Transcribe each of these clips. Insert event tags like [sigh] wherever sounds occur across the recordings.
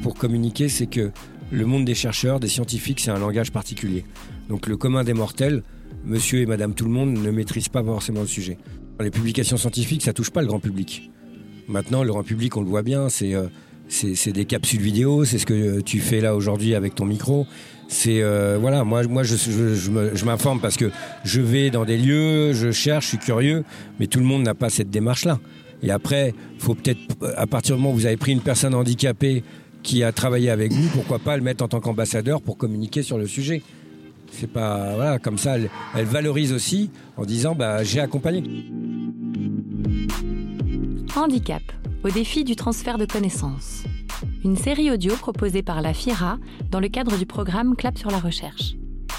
pour communiquer, c'est que le monde des chercheurs, des scientifiques, c'est un langage particulier. Donc le commun des mortels, monsieur et madame tout le monde, ne maîtrise pas forcément le sujet. Les publications scientifiques, ça touche pas le grand public. Maintenant, le grand public, on le voit bien, c'est euh, des capsules vidéo, c'est ce que tu fais là aujourd'hui avec ton micro. C'est euh, voilà, moi, moi, je, je m'informe parce que je vais dans des lieux, je cherche, je suis curieux, mais tout le monde n'a pas cette démarche-là. Et après, faut peut-être, à partir du moment où vous avez pris une personne handicapée qui a travaillé avec vous, pourquoi pas le mettre en tant qu'ambassadeur pour communiquer sur le sujet. C'est pas voilà, comme ça, elle, elle valorise aussi en disant bah j'ai accompagné. Handicap au défi du transfert de connaissances. Une série audio proposée par la FIRA dans le cadre du programme Clap sur la recherche.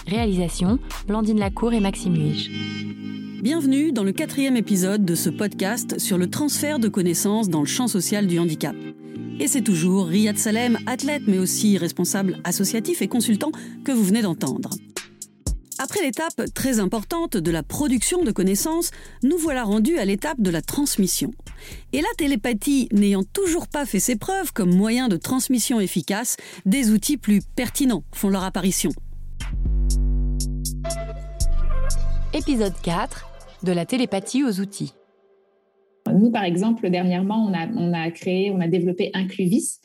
Réalisation Blandine Lacour et Maxime Huige. Bienvenue dans le quatrième épisode de ce podcast sur le transfert de connaissances dans le champ social du handicap. Et c'est toujours Riyad Salem, athlète mais aussi responsable associatif et consultant que vous venez d'entendre. Après l'étape très importante de la production de connaissances, nous voilà rendus à l'étape de la transmission. Et la télépathie n'ayant toujours pas fait ses preuves comme moyen de transmission efficace, des outils plus pertinents font leur apparition. Épisode 4 De la télépathie aux outils. Nous, par exemple, dernièrement, on a, créé, on a développé Incluvis.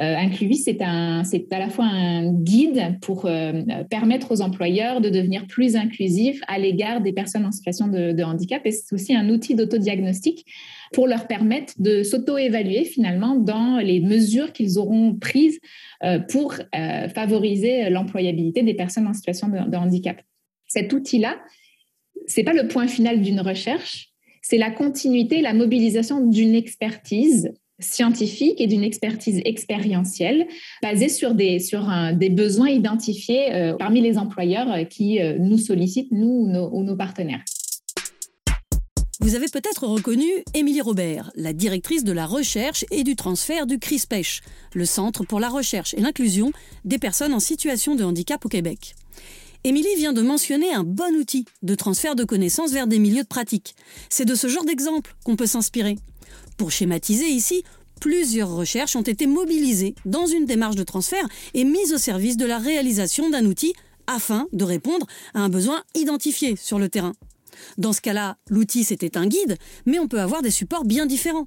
Euh, Incluvis, c'est à la fois un guide pour euh, permettre aux employeurs de devenir plus inclusifs à l'égard des personnes en situation de, handicap et c'est aussi un outil d'autodiagnostic pour leur permettre de s'auto-évaluer finalement dans les mesures qu'ils auront prises euh, pour favoriser l'employabilité des personnes en situation de handicap. Cet outil-là, c'est pas le point final d'une recherche, c'est la continuité, la mobilisation d'une expertise scientifique et d'une expertise expérientielle basée sur des, sur des besoins identifiés euh, parmi les employeurs euh, qui euh, nous sollicitent, nous ou nos, partenaires. Vous avez peut-être reconnu Émilie Robert, la directrice de la recherche et du transfert du CRISPECH, le Centre pour la recherche et l'inclusion des personnes en situation de handicap au Québec. Émilie vient de mentionner un bon outil de transfert de connaissances vers des milieux de pratique. C'est de ce genre d'exemple qu'on peut s'inspirer. Pour schématiser ici, plusieurs recherches ont été mobilisées dans une démarche de transfert et mises au service de la réalisation d'un outil afin de répondre à un besoin identifié sur le terrain. Dans ce cas-là, l'outil c'était un guide, mais on peut avoir des supports bien différents.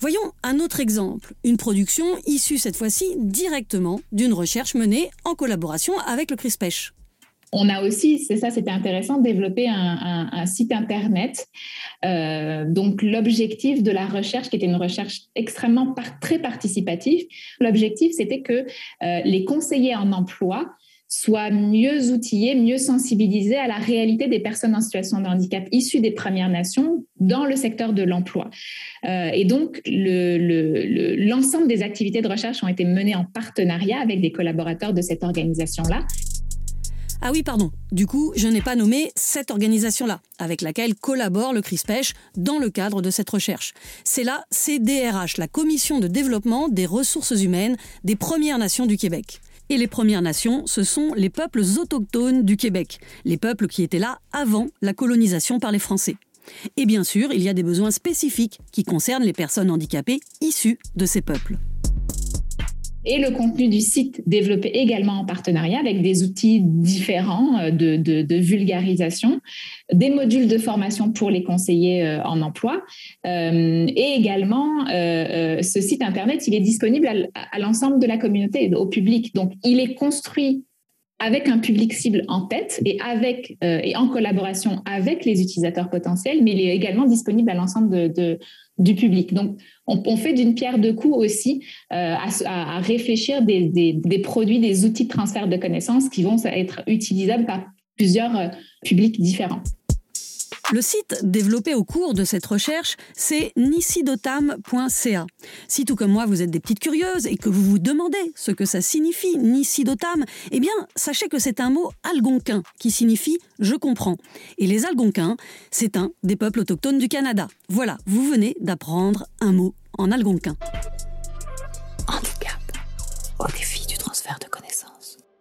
Voyons un autre exemple, une production issue cette fois-ci directement d'une recherche menée en collaboration avec le CRISPECH. On a aussi, c'est ça, c'était intéressant, développé un, site internet. Euh, donc l'objectif de la recherche, qui était une recherche extrêmement très participative, l'objectif c'était que euh, les conseillers en emploi soient mieux outillés, mieux sensibilisés à la réalité des personnes en situation de handicap issues des Premières Nations dans le secteur de l'emploi. Euh, et donc, l'ensemble le, des activités de recherche ont été menées en partenariat avec des collaborateurs de cette organisation-là. Ah oui, pardon. Du coup, je n'ai pas nommé cette organisation-là, avec laquelle collabore le CRISPECH dans le cadre de cette recherche. C'est la CDRH, la Commission de développement des ressources humaines des Premières Nations du Québec. Et les Premières Nations, ce sont les peuples autochtones du Québec, les peuples qui étaient là avant la colonisation par les Français. Et bien sûr, il y a des besoins spécifiques qui concernent les personnes handicapées issues de ces peuples et le contenu du site développé également en partenariat avec des outils différents euh, de, vulgarisation, des modules de formation pour les conseillers euh, en emploi euh, et également ce site internet, il est disponible à, l'ensemble de la communauté, au public. Donc, il est construit avec un public cible en tête et avec et en collaboration avec les utilisateurs potentiels, mais il est également disponible à l'ensemble de, du public. Donc, on, fait d'une pierre deux coups aussi euh, à, réfléchir des, produits, des outils de transfert de connaissances qui vont être utilisables par plusieurs euh, publics différents. Le site développé au cours de cette recherche, c'est nisidotam.ca. Si tout comme moi vous êtes des petites curieuses et que vous vous demandez ce que ça signifie nisidotam, eh bien sachez que c'est un mot algonquin qui signifie je comprends. Et les algonquins, c'est un des peuples autochtones du Canada. Voilà, vous venez d'apprendre un mot en algonquin.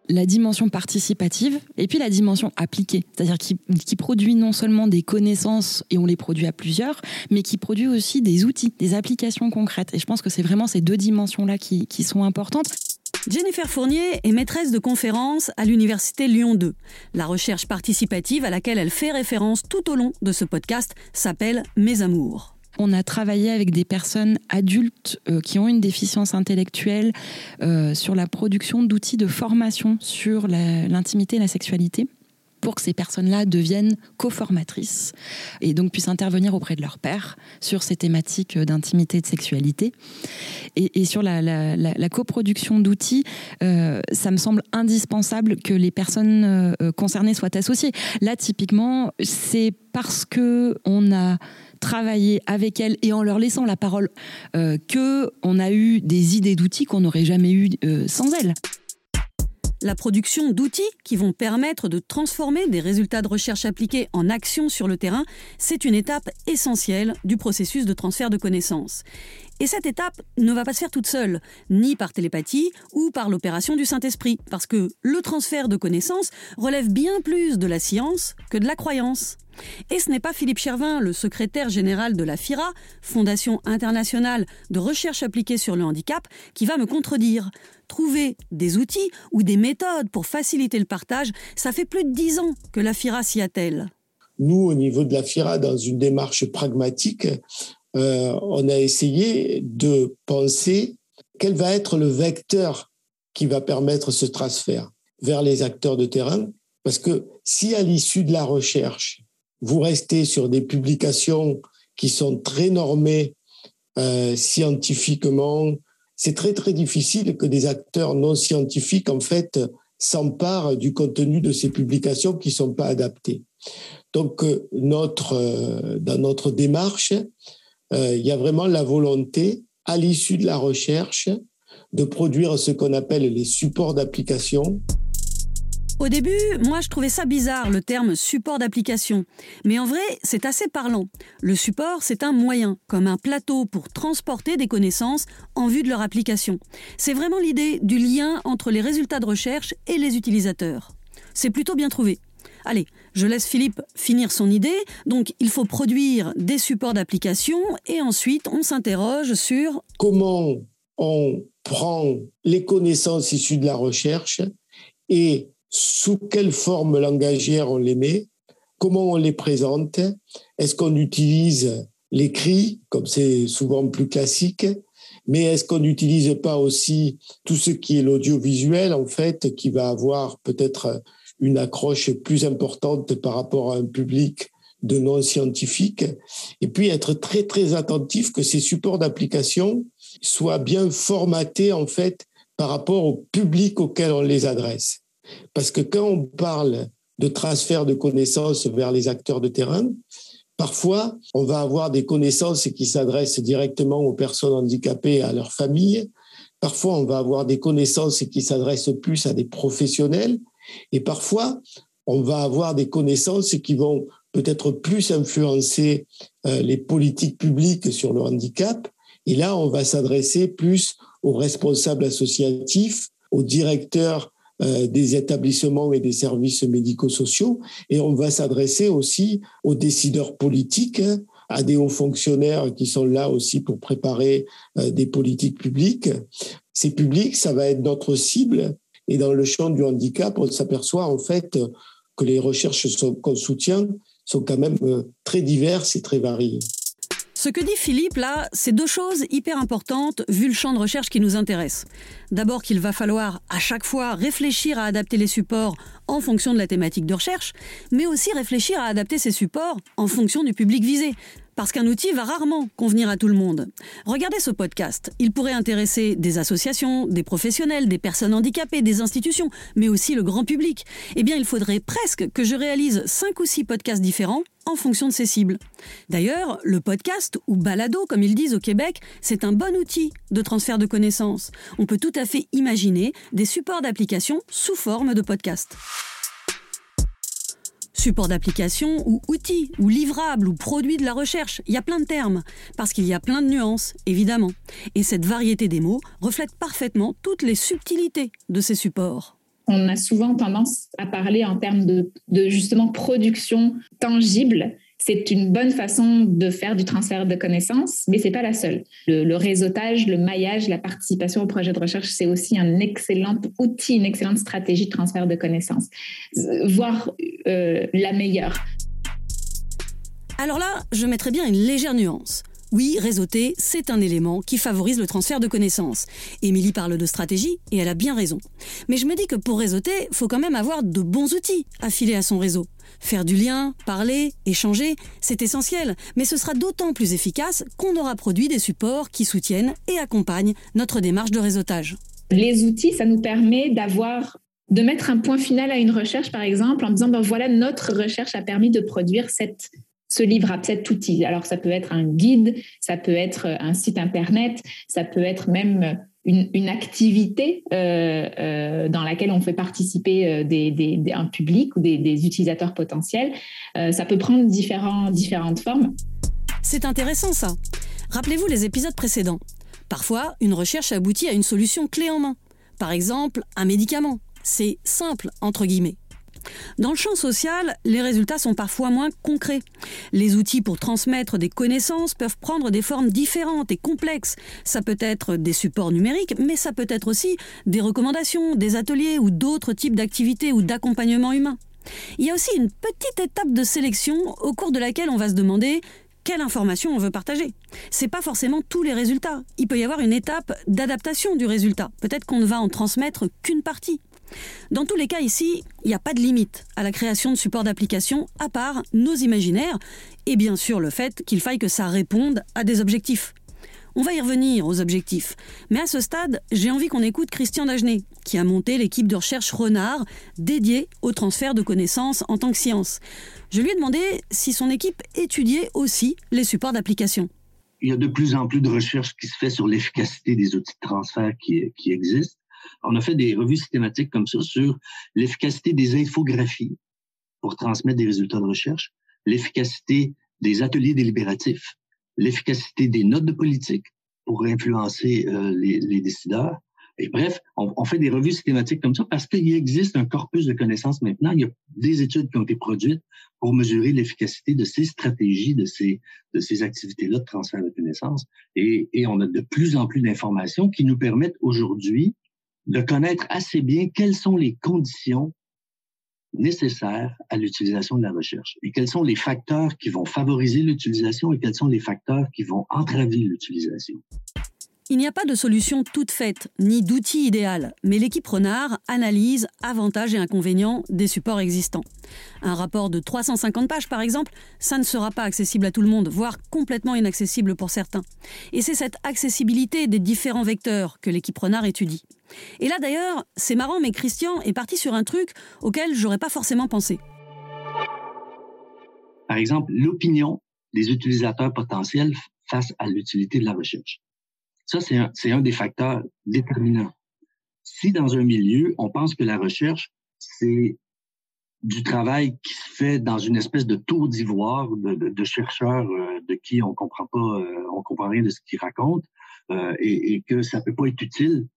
La dimension participative et puis la dimension appliquée, c'est-à-dire qui, produit non seulement des connaissances et on les produit à plusieurs, mais qui produit aussi des outils, des applications concrètes. Et je pense que c'est vraiment ces deux dimensions-là qui, qui sont importantes. Jennifer Fournier est maîtresse de conférences à l'Université Lyon 2. La recherche participative à laquelle elle fait référence tout au long de ce podcast s'appelle Mes Amours. On a travaillé avec des personnes adultes euh, qui ont une déficience intellectuelle euh, sur la production d'outils de formation sur l'intimité et la sexualité pour que ces personnes-là deviennent co-formatrices et donc puissent intervenir auprès de leur père sur ces thématiques d'intimité et de sexualité. Et, sur la, coproduction d'outils, euh, ça me semble indispensable que les personnes concernées soient associées. Là, typiquement, c'est parce que on a travailler avec elles et en leur laissant la parole euh, que on a eu des idées d'outils qu'on n'aurait jamais eu euh, sans elles. La production d'outils qui vont permettre de transformer des résultats de recherche appliqués en actions sur le terrain, c'est une étape essentielle du processus de transfert de connaissances. Et cette étape ne va pas se faire toute seule, ni par télépathie ou par l'opération du Saint-Esprit, parce que le transfert de connaissances relève bien plus de la science que de la croyance. Et ce n'est pas Philippe Chervin, le secrétaire général de la FIRA, Fondation internationale de recherche appliquée sur le handicap, qui va me contredire. Trouver des outils ou des méthodes pour faciliter le partage, ça fait plus de dix ans que la FIRA s'y attelle. Nous, au niveau de la FIRA, dans une démarche pragmatique, euh, on a essayé de penser quel va être le vecteur qui va permettre ce transfert vers les acteurs de terrain. Parce que si à l'issue de la recherche, vous restez sur des publications qui sont très normées euh, scientifiquement, c'est très très difficile que des acteurs non scientifiques en fait s'emparent du contenu de ces publications qui sont pas adaptées. Donc euh, euh, dans notre démarche, il y a vraiment la volonté à l'issue de la recherche de produire ce qu'on appelle les supports d'application au début, moi je trouvais ça bizarre le terme support d'application. Mais en vrai, c'est assez parlant. Le support, c'est un moyen, comme un plateau pour transporter des connaissances en vue de leur application. C'est vraiment l'idée du lien entre les résultats de recherche et les utilisateurs. C'est plutôt bien trouvé. Allez, je laisse Philippe finir son idée. Donc, il faut produire des supports d'application et ensuite on s'interroge sur comment on prend les connaissances issues de la recherche et sous quelle forme langagière on les met, comment on les présente, est-ce qu'on utilise l'écrit, comme c'est souvent plus classique, mais est-ce qu'on n'utilise pas aussi tout ce qui est l'audiovisuel, en fait, qui va avoir peut-être une accroche plus importante par rapport à un public de non-scientifiques, et puis être très, très attentif que ces supports d'application soient bien formatés, en fait, par rapport au public auquel on les adresse. Parce que quand on parle de transfert de connaissances vers les acteurs de terrain, parfois, on va avoir des connaissances qui s'adressent directement aux personnes handicapées et à leurs familles. Parfois, on va avoir des connaissances qui s'adressent plus à des professionnels. Et parfois, on va avoir des connaissances qui vont peut-être plus influencer euh, les politiques publiques sur le handicap. Et là, on va s'adresser plus aux responsables associatifs, aux directeurs des établissements et des services médico-sociaux. Et on va s'adresser aussi aux décideurs politiques, à des hauts fonctionnaires qui sont là aussi pour préparer euh, des politiques publiques. Ces publics, ça va être notre cible. Et dans le champ du handicap, on s'aperçoit en fait que les recherches qu'on soutient sont quand même euh, très diverses et très variées. Ce que dit Philippe, là, c'est deux choses hyper importantes vu le champ de recherche qui nous intéresse. D'abord qu'il va falloir à chaque fois réfléchir à adapter les supports en fonction de la thématique de recherche, mais aussi réfléchir à adapter ces supports en fonction du public visé parce qu'un outil va rarement convenir à tout le monde. Regardez ce podcast. Il pourrait intéresser des associations, des professionnels, des personnes handicapées, des institutions, mais aussi le grand public. Eh bien, il faudrait presque que je réalise cinq ou six podcasts différents en fonction de ces cibles. D'ailleurs, le podcast, ou balado comme ils disent au Québec, c'est un bon outil de transfert de connaissances. On peut tout à fait imaginer des supports d'application sous forme de podcast support d'application ou outil ou livrable ou produit de la recherche. Il y a plein de termes, parce qu'il y a plein de nuances, évidemment. Et cette variété des mots reflète parfaitement toutes les subtilités de ces supports. on a souvent tendance à parler en termes de, justement production tangible. C'est une bonne façon de faire du transfert de connaissances, mais c'est pas la seule. Le, réseautage, le maillage, la participation au projet de recherche, c'est aussi un excellent outil, une excellente stratégie de transfert de connaissances, voire euh, la meilleure. Alors là, je mettrais bien une légère nuance. Oui, réseauter, c'est un élément qui favorise le transfert de connaissances. Émilie parle de stratégie et elle a bien raison. Mais je me dis que pour réseauter, faut quand même avoir de bons outils affilés à son réseau. Faire du lien, parler, échanger, c'est essentiel, mais ce sera d'autant plus efficace qu'on aura produit des supports qui soutiennent et accompagnent notre démarche de réseautage. Les outils, ça nous permet d'avoir de mettre un point final à une recherche, par exemple, en disant, ben voilà, notre recherche a permis de produire cette ce livre a cet outil. Alors, ça peut être un guide, ça peut être un site internet, ça peut être même une, activité euh, euh, dans laquelle on fait participer euh, un public ou des, utilisateurs potentiels. ça peut prendre différentes formes. C'est intéressant ça. Rappelez-vous les épisodes précédents. Parfois, une recherche aboutit à une solution clé en main. Par exemple, un médicament. C'est simple, entre guillemets. Dans le champ social, les résultats sont parfois moins concrets. Les outils pour transmettre des connaissances peuvent prendre des formes différentes et complexes. Ça peut être des supports numériques, mais ça peut être aussi des recommandations, des ateliers ou d'autres types d'activités ou d'accompagnement humain. Il y a aussi une petite étape de sélection au cours de laquelle on va se demander quelle information on veut partager. C'est pas forcément tous les résultats. Il peut y avoir une étape d'adaptation du résultat. Peut-être qu'on ne va en transmettre qu'une partie. Dans tous les cas ici, il n'y a pas de limite à la création de supports d'application à part nos imaginaires et bien sûr le fait qu'il faille que ça réponde à des objectifs. On va y revenir aux objectifs. Mais à ce stade, j'ai envie qu'on écoute Christian Dagenet, qui a monté l'équipe de recherche Renard dédiée au transfert de connaissances en tant que science. Je lui ai demandé si son équipe étudiait aussi les supports d'application. Il y a de plus en plus de recherches qui se fait sur l'efficacité des outils de transfert qui, qui existent. On a fait des revues systématiques comme ça sur l'efficacité des infographies pour transmettre des résultats de recherche, l'efficacité des ateliers délibératifs, l'efficacité des notes de politique pour influencer euh, les, décideurs. Et bref, on, fait des revues systématiques comme ça parce qu'il existe un corpus de connaissances maintenant. Il y a des études qui ont été produites pour mesurer l'efficacité de ces stratégies, de ces, activités-là de transfert de connaissances. Et on a de plus en plus d'informations qui nous permettent aujourd'hui de connaître assez bien quelles sont les conditions nécessaires à l'utilisation de la recherche et quels sont les facteurs qui vont favoriser l'utilisation et quels sont les facteurs qui vont entraver l'utilisation. Il n'y a pas de solution toute faite, ni d'outil idéal, mais l'équipe Renard analyse avantages et inconvénients des supports existants. Un rapport de 350 pages, par exemple, ça ne sera pas accessible à tout le monde, voire complètement inaccessible pour certains. Et c'est cette accessibilité des différents vecteurs que l'équipe Renard étudie. Et là d'ailleurs, c'est marrant, mais Christian est parti sur un truc auquel j'aurais pas forcément pensé. Par exemple, l'opinion des utilisateurs potentiels face à l'utilité de la recherche. Ça, c'est un, un des facteurs déterminants. Si dans un milieu, on pense que la recherche, c'est du travail qui se fait dans une espèce de tour d'ivoire de, chercheurs euh, de qui on comprend pas, euh, on comprend rien de ce qu'ils racontent, euh, et, et, que ça peut pas être utile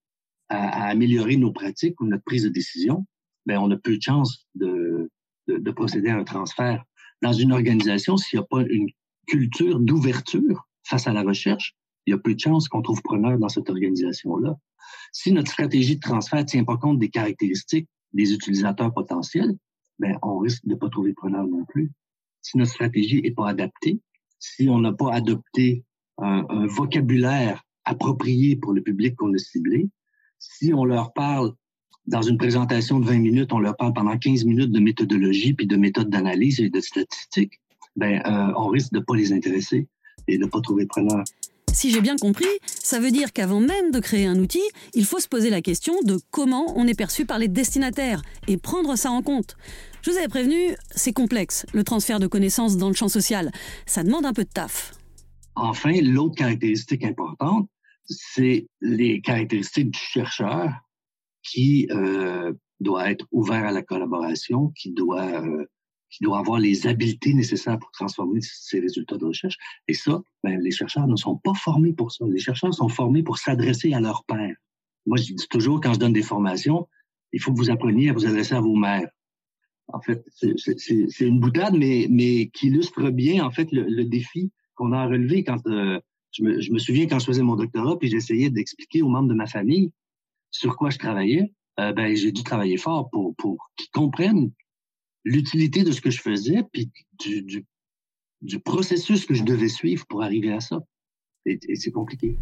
à, à, améliorer nos pratiques ou notre prise de décision, ben on a peu de chance de, de, de procéder à un transfert. Dans une organisation, s'il n'y a pas une culture d'ouverture face à la recherche, il y a peu de chances qu'on trouve preneur dans cette organisation-là. Si notre stratégie de transfert ne tient pas compte des caractéristiques des utilisateurs potentiels, ben, on risque de ne pas trouver preneur non plus. Si notre stratégie n'est pas adaptée, si on n'a pas adopté un, un, vocabulaire approprié pour le public qu'on a ciblé, si on leur parle dans une présentation de 20 minutes, on leur parle pendant 15 minutes de méthodologie puis de méthodes d'analyse et de statistiques, ben, euh, on risque de ne pas les intéresser et de ne pas trouver preneur. Si j'ai bien compris, ça veut dire qu'avant même de créer un outil, il faut se poser la question de comment on est perçu par les destinataires et prendre ça en compte. Je vous avais prévenu, c'est complexe, le transfert de connaissances dans le champ social. Ça demande un peu de taf. Enfin, l'autre caractéristique importante, c'est les caractéristiques du chercheur qui euh, doit être ouvert à la collaboration, qui doit euh, qui doit avoir les habiletés nécessaires pour transformer ses résultats de recherche. Et ça, ben, les chercheurs ne sont pas formés pour ça. Les chercheurs sont formés pour s'adresser à leur père. Moi, je dis toujours, quand je donne des formations, il faut que vous appreniez à vous adresser à vos mères. En fait, c'est une boutade, mais, mais qui illustre bien, en fait, le, défi qu'on a relevé quand euh, je, me, souviens quand je faisais mon doctorat, puis j'essayais d'expliquer aux membres de ma famille sur quoi je travaillais. Euh, ben, j'ai dû travailler fort pour, pour qu'ils comprennent l'utilité de ce que je faisais, puis du, du, processus que je devais suivre pour arriver à ça. et c'est compliqué.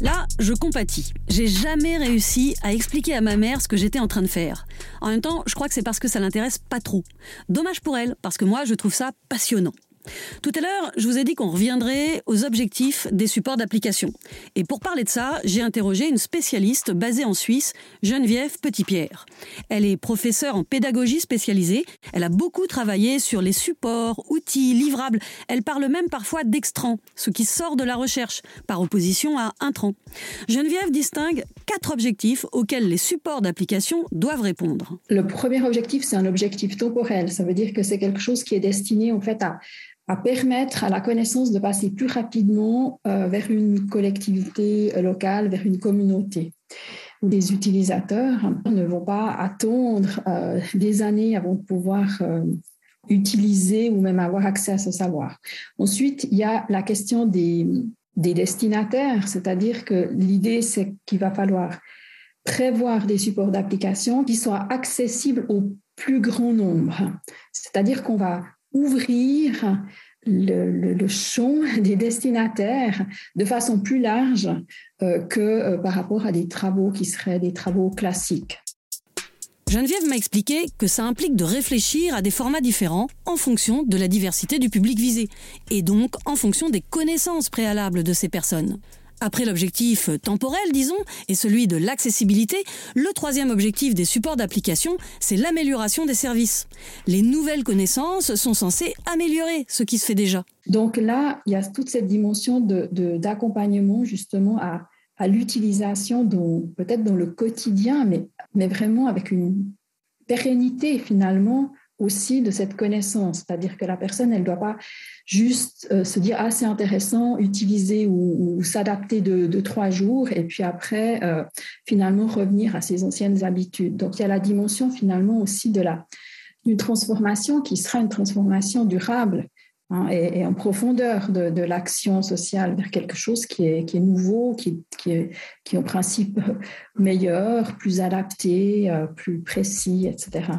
Là, je compatis. J'ai jamais réussi à expliquer à ma mère ce que j'étais en train de faire. En même temps, je crois que c'est parce que ça l'intéresse pas trop. Dommage pour elle, parce que moi, je trouve ça passionnant. Tout à l'heure, je vous ai dit qu'on reviendrait aux objectifs des supports d'application. Et pour parler de ça, j'ai interrogé une spécialiste basée en Suisse, Geneviève Petitpierre. Elle est professeure en pédagogie spécialisée. Elle a beaucoup travaillé sur les supports, outils, livrables. Elle parle même parfois d'extrants, ce qui sort de la recherche, par opposition à intrants. Geneviève distingue quatre objectifs auxquels les supports d'application doivent répondre. Le premier objectif, c'est un objectif temporel. Ça veut dire que c'est quelque chose qui est destiné en fait à à permettre à la connaissance de passer plus rapidement euh, vers une collectivité euh, locale, vers une communauté. Les utilisateurs ne vont pas attendre euh, des années avant de pouvoir utiliser ou même avoir accès à ce savoir. Ensuite, il y a la question des destinataires, c'est-à-dire que l'idée, c'est qu'il va falloir prévoir des supports d'application qui soient accessibles au plus grand nombre. C'est-à-dire qu'on va ouvrir le, champ [laughs] des destinataires de façon plus large euh, que euh, par rapport à des travaux qui seraient des travaux classiques. Geneviève m'a expliqué que ça implique de réfléchir à des formats différents en fonction de la diversité du public visé, et donc en fonction des connaissances préalables de ces personnes. Après l'objectif temporel, disons, et celui de l'accessibilité, le troisième objectif des supports d'application, c'est l'amélioration des services. Les nouvelles connaissances sont censées améliorer ce qui se fait déjà. Donc là, il y a toute cette dimension d'accompagnement justement à, l'utilisation, peut-être dans le quotidien, mais vraiment avec une pérennité finalement aussi de cette connaissance. C'est-à-dire que la personne, elle ne doit pas juste euh, se dire ah c'est intéressant, utiliser ou, s'adapter de, trois jours et puis après euh, finalement revenir à ses anciennes habitudes. Donc il y a la dimension finalement aussi de la d'une transformation qui sera une transformation durable hein, et, en profondeur de, l'action sociale vers quelque chose qui est, nouveau, qui, est, qui en principe meilleur, plus adapté, euh, plus précis, etc.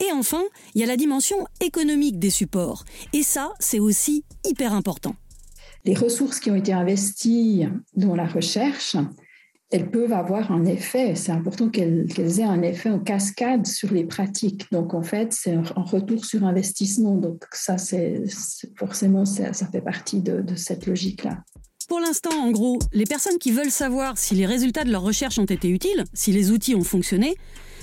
Et enfin, il y a la dimension économique des supports. Et ça, c'est aussi hyper important. Les ressources qui ont été investies dans la recherche, elles peuvent avoir un effet. C'est important qu'elles aient un effet en cascade sur les pratiques. Donc, en fait, c'est un retour sur investissement. Donc, ça, c'est forcément, ça, fait partie de, de cette logique-là. Pour l'instant, en gros, les personnes qui veulent savoir si les résultats de leur recherche ont été utiles, si les outils ont fonctionné,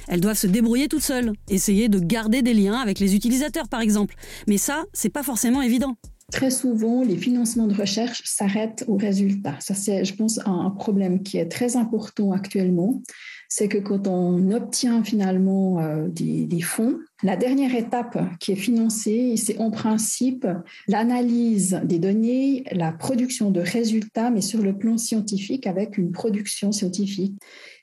elles doivent se débrouiller toutes seules, essayer de garder des liens avec les utilisateurs par exemple. Mais ça, c'est pas forcément évident. Très souvent, les financements de recherche s'arrêtent aux résultats. Ça, c'est, je pense, un problème qui est très important actuellement. C'est que quand on obtient finalement euh, des, des, fonds, la dernière étape qui est financée, c'est en principe l'analyse des données, la production de résultats, mais sur le plan scientifique avec une production scientifique.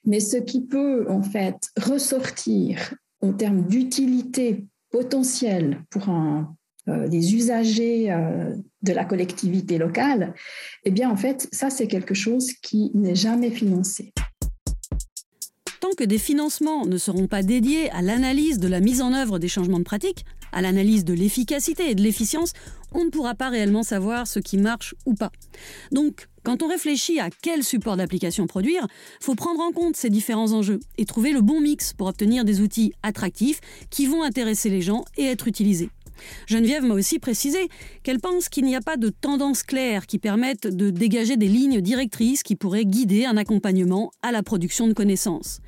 Mais ce qui peut en fait ressortir en termes d'utilité potentielle pour un, euh, des usagers euh, de la collectivité locale, eh bien en fait, ça c'est quelque chose qui n'est jamais financé. Tant que des financements ne seront pas dédiés à l'analyse de la mise en œuvre des changements de pratique, à l'analyse de l'efficacité et de l'efficience, on ne pourra pas réellement savoir ce qui marche ou pas. Donc, quand on réfléchit à quel support d'application produire, faut prendre en compte ces différents enjeux et trouver le bon mix pour obtenir des outils attractifs qui vont intéresser les gens et être utilisés. Geneviève m'a aussi précisé qu'elle pense qu'il n'y a pas de tendance claire qui permette de dégager des lignes directrices qui pourraient guider un accompagnement à la production de connaissances.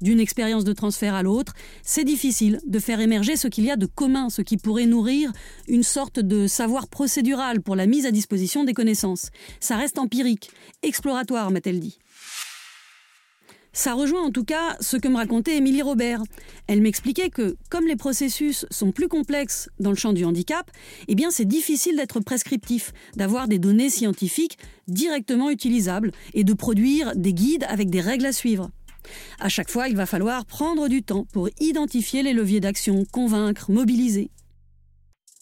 D'une expérience de transfert à l'autre, c'est difficile de faire émerger ce qu'il y a de commun, ce qui pourrait nourrir une sorte de savoir procédural pour la mise à disposition des connaissances. Ça reste empirique, exploratoire, m'a-t-elle dit. Ça rejoint en tout cas ce que me racontait Émilie Robert. Elle m'expliquait que, comme les processus sont plus complexes dans le champ du handicap, eh bien c'est difficile d'être prescriptif, d'avoir des données scientifiques directement utilisables et de produire des guides avec des règles à suivre. À chaque fois, il va falloir prendre du temps pour identifier les leviers d'action, convaincre, mobiliser.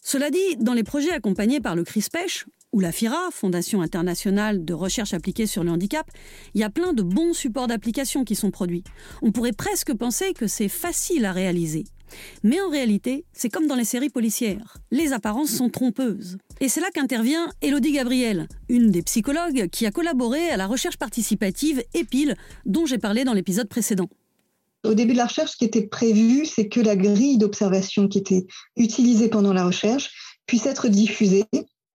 Cela dit, dans les projets accompagnés par le CRISPECH, ou la FIRA, Fondation internationale de recherche appliquée sur le handicap, il y a plein de bons supports d'application qui sont produits. On pourrait presque penser que c'est facile à réaliser. Mais en réalité, c'est comme dans les séries policières. Les apparences sont trompeuses. Et c'est là qu'intervient Elodie Gabriel, une des psychologues qui a collaboré à la recherche participative EPIL, dont j'ai parlé dans l'épisode précédent. Au début de la recherche, ce qui était prévu, c'est que la grille d'observation qui était utilisée pendant la recherche puisse être diffusée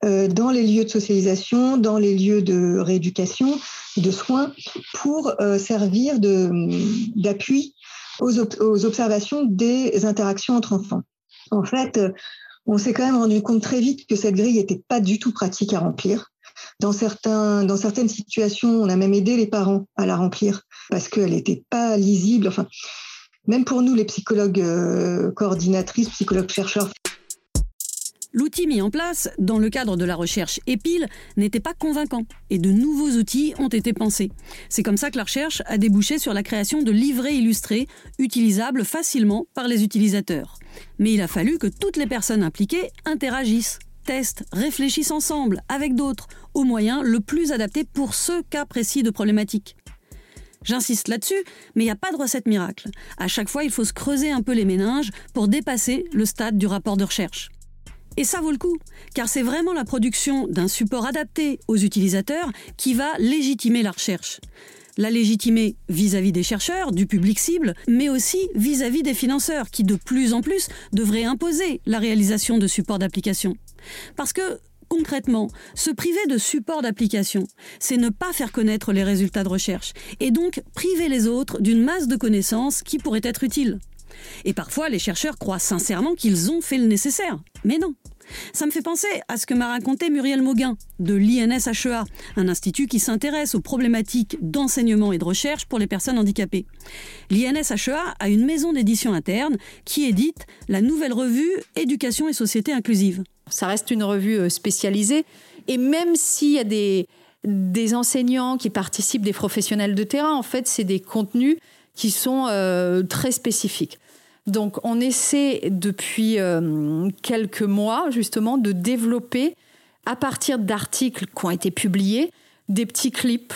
euh, dans les lieux de socialisation, dans les lieux de rééducation, de soins, pour euh, servir d'appui aux, aux, observations des interactions entre enfants. En fait, euh, on s'est quand même rendu compte très vite que cette grille n'était pas du tout pratique à remplir. Dans, certains, dans certaines situations, on a même aidé les parents à la remplir parce qu'elle n'était pas lisible. Enfin, même pour nous, les psychologues coordinatrices, psychologues chercheurs, L'outil mis en place dans le cadre de la recherche EPIL n'était pas convaincant et de nouveaux outils ont été pensés. C'est comme ça que la recherche a débouché sur la création de livrets illustrés utilisables facilement par les utilisateurs. Mais il a fallu que toutes les personnes impliquées interagissent, testent, réfléchissent ensemble avec d'autres au moyen le plus adapté pour ce cas précis de problématique. J'insiste là-dessus, mais il n'y a pas de recette miracle. À chaque fois, il faut se creuser un peu les méninges pour dépasser le stade du rapport de recherche. Et ça vaut le coup, car c'est vraiment la production d'un support adapté aux utilisateurs qui va légitimer la recherche. La légitimer vis-à-vis des chercheurs, du public cible, mais aussi vis-à-vis des financeurs qui de plus en plus devraient imposer la réalisation de supports d'application. Parce que concrètement, se priver de supports d'application, c'est ne pas faire connaître les résultats de recherche, et donc priver les autres d'une masse de connaissances qui pourraient être utiles. Et parfois, les chercheurs croient sincèrement qu'ils ont fait le nécessaire. Mais non. Ça me fait penser à ce que m'a raconté Muriel Mauguin de l'INSHEA, un institut qui s'intéresse aux problématiques d'enseignement et de recherche pour les personnes handicapées. L'INSHEA a une maison d'édition interne qui édite la nouvelle revue Éducation et société inclusive. Ça reste une revue euh, spécialisée et même s'il y a des, enseignants qui participent, des professionnels de terrain, en fait, c'est des contenus qui sont euh, très spécifiques. Donc on essaie depuis euh, quelques mois justement de développer à partir d'articles qui ont été publiés des petits clips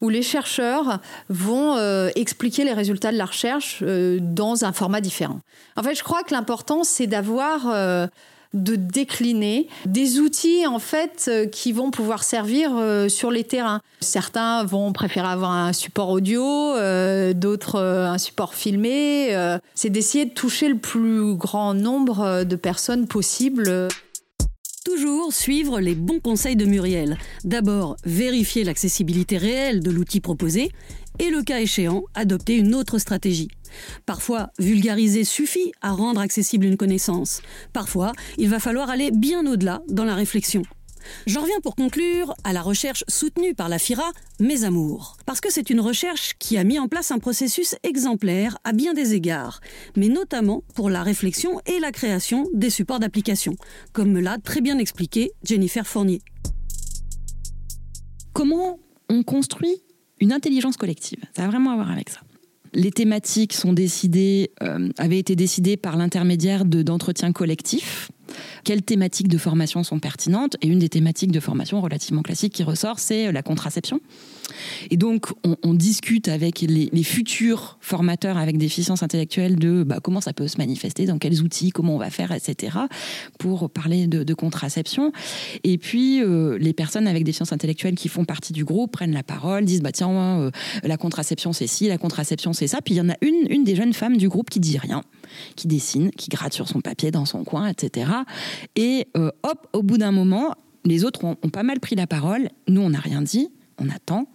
où les chercheurs vont euh, expliquer les résultats de la recherche dans un format différent. En fait, je crois que l'important, c'est d'avoir de décliner des outils en fait euh, qui vont pouvoir servir euh, sur les terrains. Certains vont préférer avoir un support audio, euh, d'autres un support filmé. C'est d'essayer de toucher le plus grand nombre de personnes possible. Toujours suivre les bons conseils de Muriel. D'abord, vérifier l'accessibilité réelle de l'outil proposé et le cas échéant, adopter une autre stratégie. Parfois, vulgariser suffit à rendre accessible une connaissance. Parfois, il va falloir aller bien au-delà dans la réflexion. J'en reviens pour conclure à la recherche soutenue par la FIRA, Mes Amours. Parce que c'est une recherche qui a mis en place un processus exemplaire à bien des égards, mais notamment pour la réflexion et la création des supports d'application, comme me l'a très bien expliqué Jennifer Fournier. Comment on construit une intelligence collective? Ça a vraiment à voir avec ça. Les thématiques euh, avaient été décidées par l'intermédiaire d'entretiens collectifs quelles thématiques de formation sont pertinentes? Et une des thématiques de formation relativement classique qui ressort, c'est euh, la contraception. Et donc, on, discute avec les, futurs formateurs avec déficience intellectuelle de bah, comment ça peut se manifester, dans quels outils, comment on va faire, etc., pour parler de, contraception. Et puis, euh, les personnes avec déficience intellectuelle qui font partie du groupe prennent la parole, disent bah tiens, euh, la contraception c'est ci, la contraception c'est ça. Puis il y en a une, une des jeunes femmes du groupe qui dit rien qui dessine, qui gratte sur son papier dans son coin, etc. Et euh, hop, au bout d'un moment, les autres ont, pas mal pris la parole. Nous, on n'a rien dit, on attend.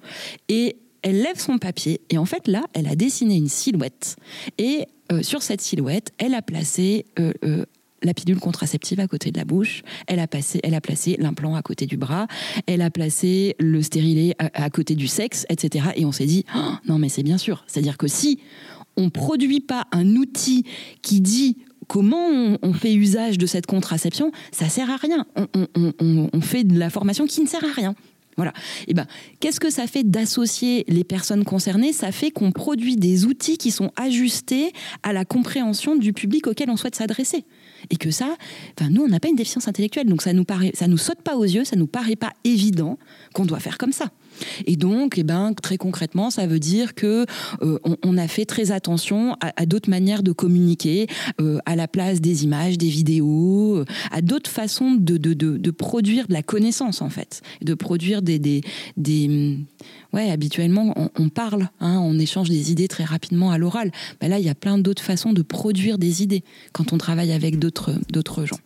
Et elle lève son papier et en fait là, elle a dessiné une silhouette. Et euh, sur cette silhouette, elle a placé euh, la pilule contraceptive à côté de la bouche, elle a, passé, elle a placé l'implant à côté du bras, elle a placé le stérilet à, côté du sexe, etc. Et on s'est dit, oh, non mais c'est bien sûr. C'est-à-dire que si on produit pas un outil qui dit comment on, fait usage de cette contraception, ça sert à rien. On, fait de la formation qui ne sert à rien. Voilà. Et eh ben, qu'est-ce que ça fait d'associer les personnes concernées? Ça fait qu'on produit des outils qui sont ajustés à la compréhension du public auquel on souhaite s'adresser. Et que ça, enfin, nous, on n'a pas une déficience intellectuelle, donc ça nous paraît, ça nous saute pas aux yeux, ça nous paraît pas évident qu'on doit faire comme ça. Et donc, eh ben, très concrètement, ça veut dire que euh, on, a fait très attention à, d'autres manières de communiquer, euh, à la place des images, des vidéos, euh, à d'autres façons de, de, de, produire de la connaissance en fait, de produire des, des, des ouais, habituellement on, parle, hein, on échange des idées très rapidement à l'oral. Ben là, il y a plein d'autres façons de produire des idées quand on travaille avec d'autres gens.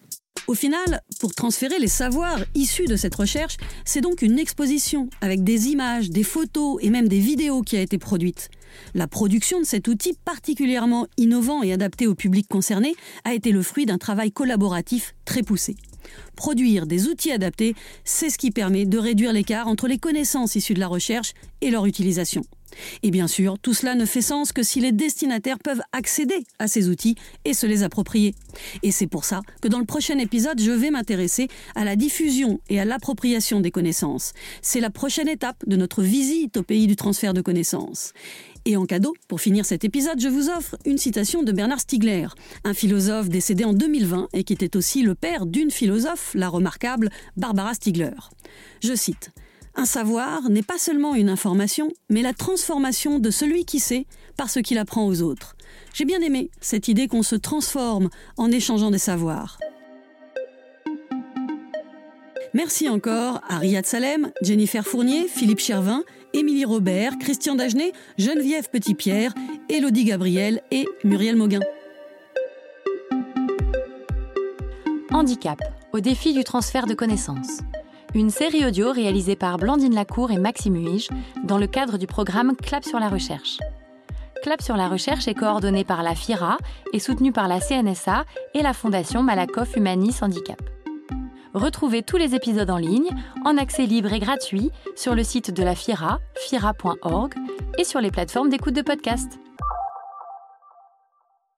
Au final, pour transférer les savoirs issus de cette recherche, c'est donc une exposition avec des images, des photos et même des vidéos qui a été produite. La production de cet outil particulièrement innovant et adapté au public concerné a été le fruit d'un travail collaboratif très poussé. Produire des outils adaptés, c'est ce qui permet de réduire l'écart entre les connaissances issues de la recherche et leur utilisation. Et bien sûr, tout cela ne fait sens que si les destinataires peuvent accéder à ces outils et se les approprier. Et c'est pour ça que dans le prochain épisode, je vais m'intéresser à la diffusion et à l'appropriation des connaissances. C'est la prochaine étape de notre visite au pays du transfert de connaissances. Et en cadeau, pour finir cet épisode, je vous offre une citation de Bernard Stiegler, un philosophe décédé en 2020 et qui était aussi le père d'une philosophe, la remarquable Barbara Stiegler. Je cite un savoir n'est pas seulement une information, mais la transformation de celui qui sait par ce qu'il apprend aux autres. J'ai bien aimé cette idée qu'on se transforme en échangeant des savoirs. Merci encore à Riyad Salem, Jennifer Fournier, Philippe Chervin, Émilie Robert, Christian Dagenet, Geneviève Petitpierre, Élodie Gabriel et Muriel Mauguin. Handicap, au défi du transfert de connaissances une série audio réalisée par Blandine Lacour et Maxime Huige dans le cadre du programme Clap sur la recherche. Clap sur la recherche est coordonné par la FIRA et soutenu par la CNSA et la Fondation Malakoff Humanis Handicap. Retrouvez tous les épisodes en ligne, en accès libre et gratuit, sur le site de la FIRA, fira.org, et sur les plateformes d'écoute de podcast.